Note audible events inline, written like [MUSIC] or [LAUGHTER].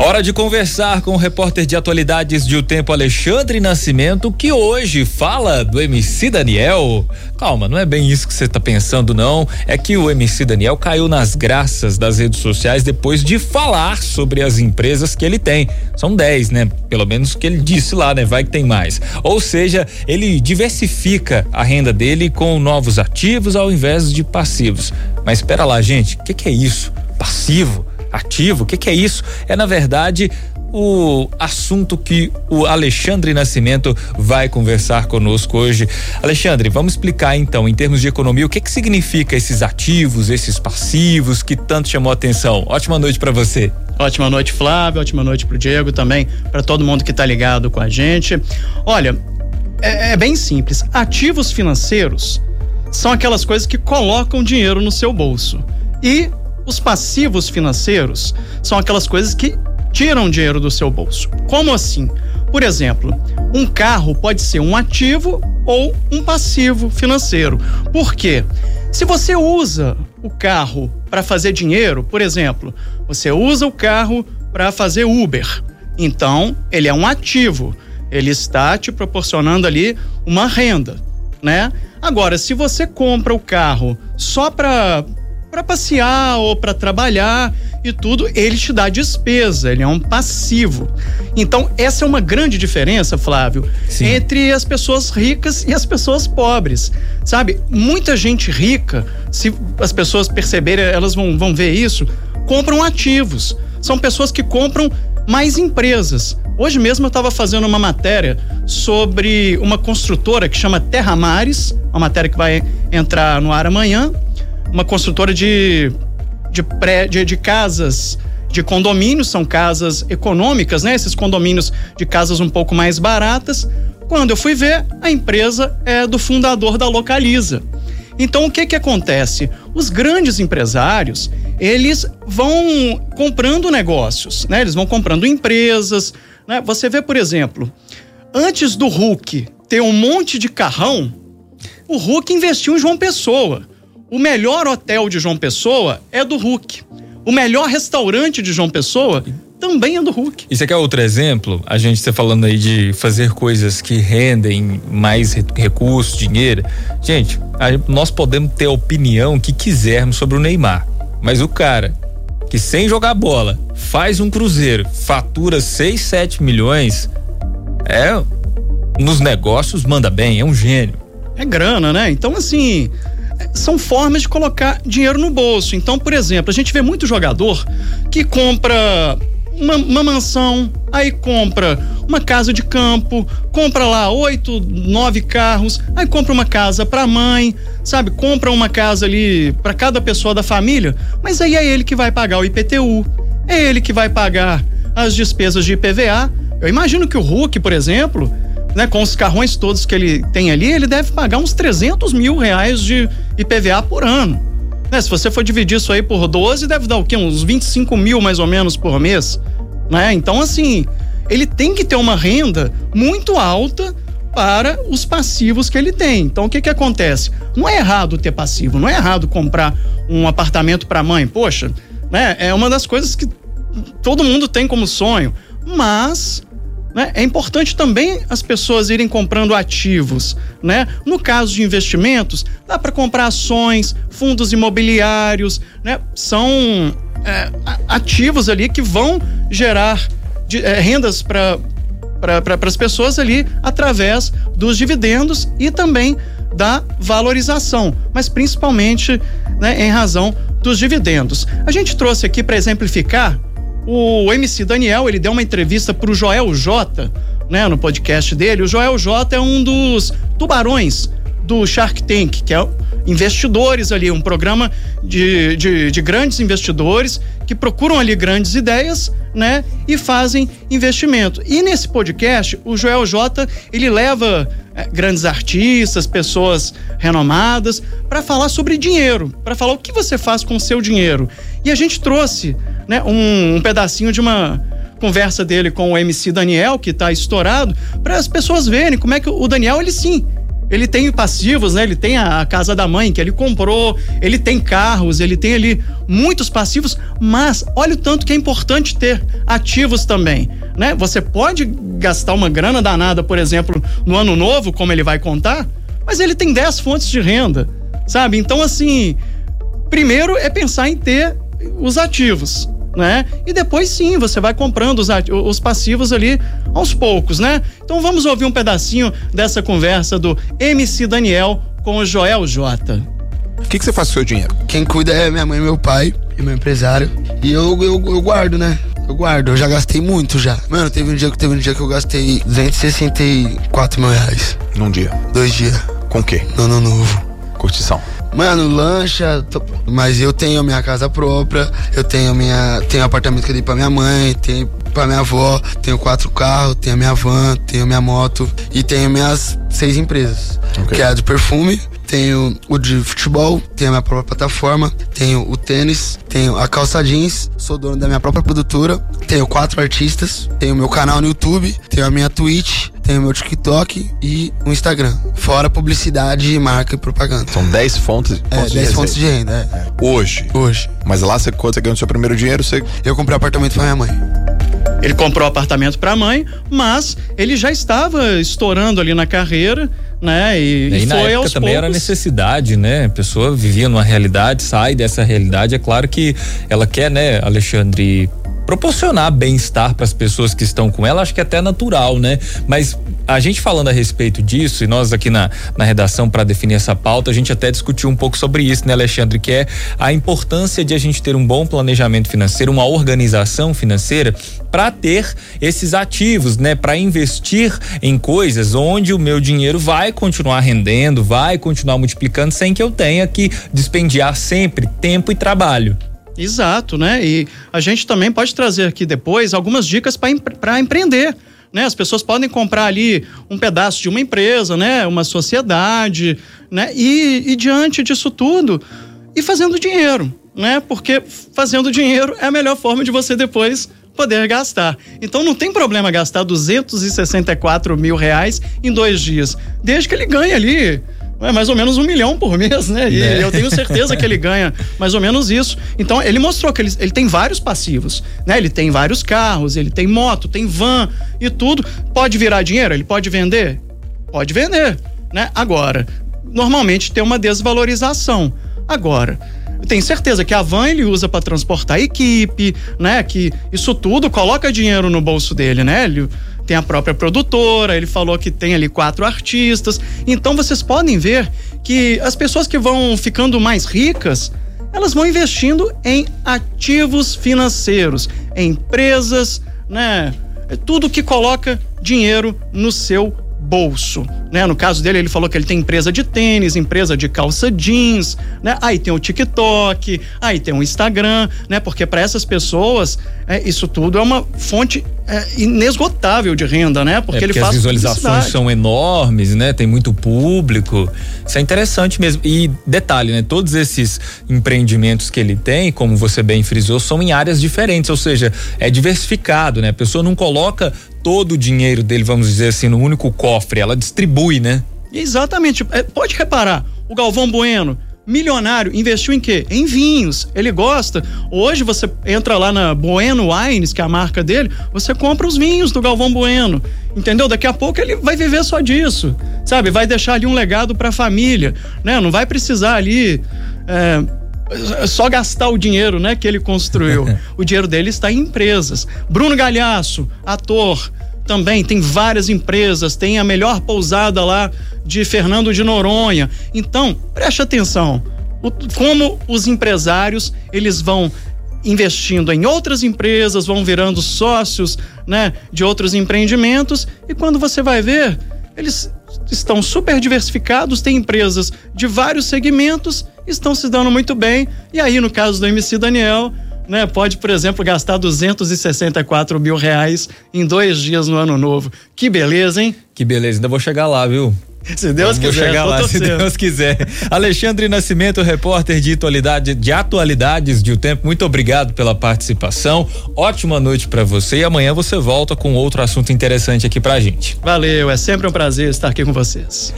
Hora de conversar com o repórter de atualidades de O Tempo, Alexandre Nascimento, que hoje fala do MC Daniel. Calma, não é bem isso que você está pensando, não. É que o MC Daniel caiu nas graças das redes sociais depois de falar sobre as empresas que ele tem. São 10, né? Pelo menos que ele disse lá, né? Vai que tem mais. Ou seja, ele diversifica a renda dele com novos ativos ao invés de passivos. Mas espera lá, gente, o que, que é isso? Passivo? Ativo. O que, que é isso? É, na verdade, o assunto que o Alexandre Nascimento vai conversar conosco hoje. Alexandre, vamos explicar então, em termos de economia, o que que significa esses ativos, esses passivos que tanto chamou a atenção. Ótima noite para você. Ótima noite, Flávio. Ótima noite pro Diego também, para todo mundo que tá ligado com a gente. Olha, é, é bem simples. Ativos financeiros são aquelas coisas que colocam dinheiro no seu bolso. E os passivos financeiros são aquelas coisas que tiram dinheiro do seu bolso. Como assim? Por exemplo, um carro pode ser um ativo ou um passivo financeiro. Por quê? Se você usa o carro para fazer dinheiro, por exemplo, você usa o carro para fazer Uber, então ele é um ativo. Ele está te proporcionando ali uma renda, né? Agora, se você compra o carro só para para passear ou para trabalhar e tudo, ele te dá despesa, ele é um passivo. Então, essa é uma grande diferença, Flávio, Sim. entre as pessoas ricas e as pessoas pobres. Sabe? Muita gente rica, se as pessoas perceberem, elas vão, vão ver isso, compram ativos. São pessoas que compram mais empresas. Hoje mesmo eu estava fazendo uma matéria sobre uma construtora que chama Terra Mares, uma matéria que vai entrar no ar amanhã uma construtora de, de, pré, de, de casas de condomínios, são casas econômicas, né? Esses condomínios de casas um pouco mais baratas. Quando eu fui ver, a empresa é do fundador da Localiza. Então o que que acontece? Os grandes empresários, eles vão comprando negócios, né? Eles vão comprando empresas, né? Você vê, por exemplo, antes do Hulk ter um monte de carrão, o Hulk investiu em João Pessoa. O melhor hotel de João Pessoa é do Hulk. O melhor restaurante de João Pessoa também é do Hulk. Isso aqui é outro exemplo, a gente está falando aí de fazer coisas que rendem mais recursos, dinheiro. Gente, nós podemos ter a opinião que quisermos sobre o Neymar, mas o cara que sem jogar bola faz um cruzeiro, fatura 6, 7 milhões, é nos negócios manda bem, é um gênio. É grana, né? Então assim, são formas de colocar dinheiro no bolso. Então, por exemplo, a gente vê muito jogador que compra uma, uma, mansão, aí compra uma casa de campo, compra lá oito, nove carros, aí compra uma casa para mãe, sabe? Compra uma casa ali para cada pessoa da família, mas aí é ele que vai pagar o IPTU, é ele que vai pagar as despesas de IPVA. Eu imagino que o Hulk, por exemplo, né, com os carrões todos que ele tem ali, ele deve pagar uns 300 mil reais de IPVA por ano. Né, se você for dividir isso aí por 12, deve dar o quê? Uns 25 mil mais ou menos por mês. Né? Então, assim, ele tem que ter uma renda muito alta para os passivos que ele tem. Então, o que que acontece? Não é errado ter passivo, não é errado comprar um apartamento para mãe. Poxa, né? É uma das coisas que todo mundo tem como sonho. Mas né? É importante também as pessoas irem comprando ativos. Né? No caso de investimentos, dá para comprar ações, fundos imobiliários, né? são é, ativos ali que vão gerar de, é, rendas para para as pessoas ali através dos dividendos e também da valorização, mas principalmente né, em razão dos dividendos. A gente trouxe aqui para exemplificar o MC Daniel, ele deu uma entrevista pro Joel J, né, no podcast dele. O Joel J é um dos tubarões do Shark Tank, que é investidores ali, um programa de, de, de, grandes investidores que procuram ali grandes ideias, né, e fazem investimento. E nesse podcast, o Joel J, ele leva é, grandes artistas, pessoas renomadas, para falar sobre dinheiro, para falar o que você faz com o seu dinheiro. E a gente trouxe né, um, um pedacinho de uma conversa dele com o MC Daniel, que está estourado, para as pessoas verem como é que o Daniel, ele sim, ele tem passivos, né? Ele tem a, casa da mãe que ele comprou, ele tem carros, ele tem ali muitos passivos, mas olha o tanto que é importante ter ativos também, né? Você pode gastar uma grana danada, por exemplo, no ano novo, como ele vai contar, mas ele tem 10 fontes de renda, sabe? Então, assim, primeiro é pensar em ter os ativos né? E depois sim, você vai comprando os, os passivos ali aos poucos, né? Então vamos ouvir um pedacinho dessa conversa do MC Daniel com o Joel J. O que, que você faz com o seu dinheiro? Quem cuida é minha mãe e meu pai, e meu empresário. E eu, eu, eu guardo, né? Eu guardo, eu já gastei muito já. Mano, teve um dia que teve um dia que eu gastei 264 mil reais. Num dia? Dois dias. Com o quê? No ano novo. Curtição. Mano, lancha, tô... mas eu tenho minha casa própria, eu tenho minha, tenho apartamento que eu dei pra minha mãe, tenho pra minha avó, tenho quatro carros, tenho minha van, tenho minha moto e tenho minhas seis empresas. Okay. Que é a de perfume, tenho o de futebol, tenho a minha própria plataforma, tenho o tênis, tenho a calça jeans, sou dono da minha própria produtora, tenho quatro artistas, tenho meu canal no YouTube, tenho a minha Twitch, tenho meu TikTok e o Instagram. Fora publicidade, marca e propaganda. São 10 fontes, é, fontes 10 de fontes de renda. É. Hoje? Hoje. Mas lá você, quando você ganhou o seu primeiro dinheiro, você. Eu comprei um apartamento pra minha mãe. Ele comprou o apartamento para a mãe, mas ele já estava estourando ali na carreira, né? E, e, e na foi época aos também poucos. era necessidade, né? A pessoa vivia numa realidade, sai dessa realidade. É claro que ela quer, né, Alexandre, proporcionar bem-estar para as pessoas que estão com ela, acho que é até natural, né? Mas a gente falando a respeito disso, e nós aqui na, na redação para definir essa pauta, a gente até discutiu um pouco sobre isso, né, Alexandre? Que é a importância de a gente ter um bom planejamento financeiro, uma organização financeira para ter esses ativos, né? Para investir em coisas onde o meu dinheiro vai continuar rendendo, vai continuar multiplicando sem que eu tenha que dispendiar sempre tempo e trabalho. Exato, né? E a gente também pode trazer aqui depois algumas dicas para empre empreender. Né? As pessoas podem comprar ali um pedaço de uma empresa, né? Uma sociedade, né? E, e diante disso tudo, e fazendo dinheiro, né? Porque fazendo dinheiro é a melhor forma de você depois poder gastar. Então não tem problema gastar 264 mil reais em dois dias, desde que ele ganhe ali é mais ou menos um milhão por mês, né? E né? eu tenho certeza que ele ganha mais ou menos isso. Então, ele mostrou que ele, ele tem vários passivos, né? Ele tem vários carros, ele tem moto, tem van e tudo. Pode virar dinheiro? Ele pode vender? Pode vender, né? Agora, normalmente tem uma desvalorização. Agora, eu tenho certeza que a van ele usa para transportar a equipe, né? Que isso tudo coloca dinheiro no bolso dele, né? Ele, tem a própria produtora, ele falou que tem ali quatro artistas. Então vocês podem ver que as pessoas que vão ficando mais ricas, elas vão investindo em ativos financeiros, em empresas, né? É tudo que coloca dinheiro no seu bolso, né? No caso dele, ele falou que ele tem empresa de tênis, empresa de calça jeans, né? Aí tem o TikTok, aí tem o Instagram, né? Porque para essas pessoas, é, isso tudo é uma fonte é, inesgotável de renda, né? Porque, é, porque ele faz as visualizações são enormes, né? Tem muito público. Isso é interessante mesmo. E detalhe, né? Todos esses empreendimentos que ele tem, como você bem frisou, são em áreas diferentes, ou seja, é diversificado, né? A pessoa não coloca todo o dinheiro dele, vamos dizer assim, no único cofre, ela distribui, né? Exatamente. É, pode reparar, o Galvão Bueno, milionário, investiu em quê? Em vinhos. Ele gosta. Hoje você entra lá na Bueno Wines, que é a marca dele, você compra os vinhos do Galvão Bueno. Entendeu? Daqui a pouco ele vai viver só disso. Sabe? Vai deixar ali um legado para a família, né? Não vai precisar ali é, só gastar o dinheiro, né, que ele construiu. [LAUGHS] o dinheiro dele está em empresas. Bruno Galhaço, ator, também tem várias empresas, tem a melhor pousada lá de Fernando de Noronha. Então, preste atenção, o, como os empresários, eles vão investindo em outras empresas, vão virando sócios, né, de outros empreendimentos e quando você vai ver, eles estão super diversificados, têm empresas de vários segmentos, estão se dando muito bem. E aí, no caso do MC Daniel, né, pode, por exemplo, gastar 264 mil reais em dois dias no ano novo. Que beleza, hein? Que beleza, ainda vou chegar lá, viu? Se Deus Vamos quiser, chegar lá, [LAUGHS] se Deus quiser. Alexandre Nascimento, repórter de atualidade, de atualidades de O Tempo, muito obrigado pela participação. Ótima noite para você e amanhã você volta com outro assunto interessante aqui pra gente. Valeu, é sempre um prazer estar aqui com vocês.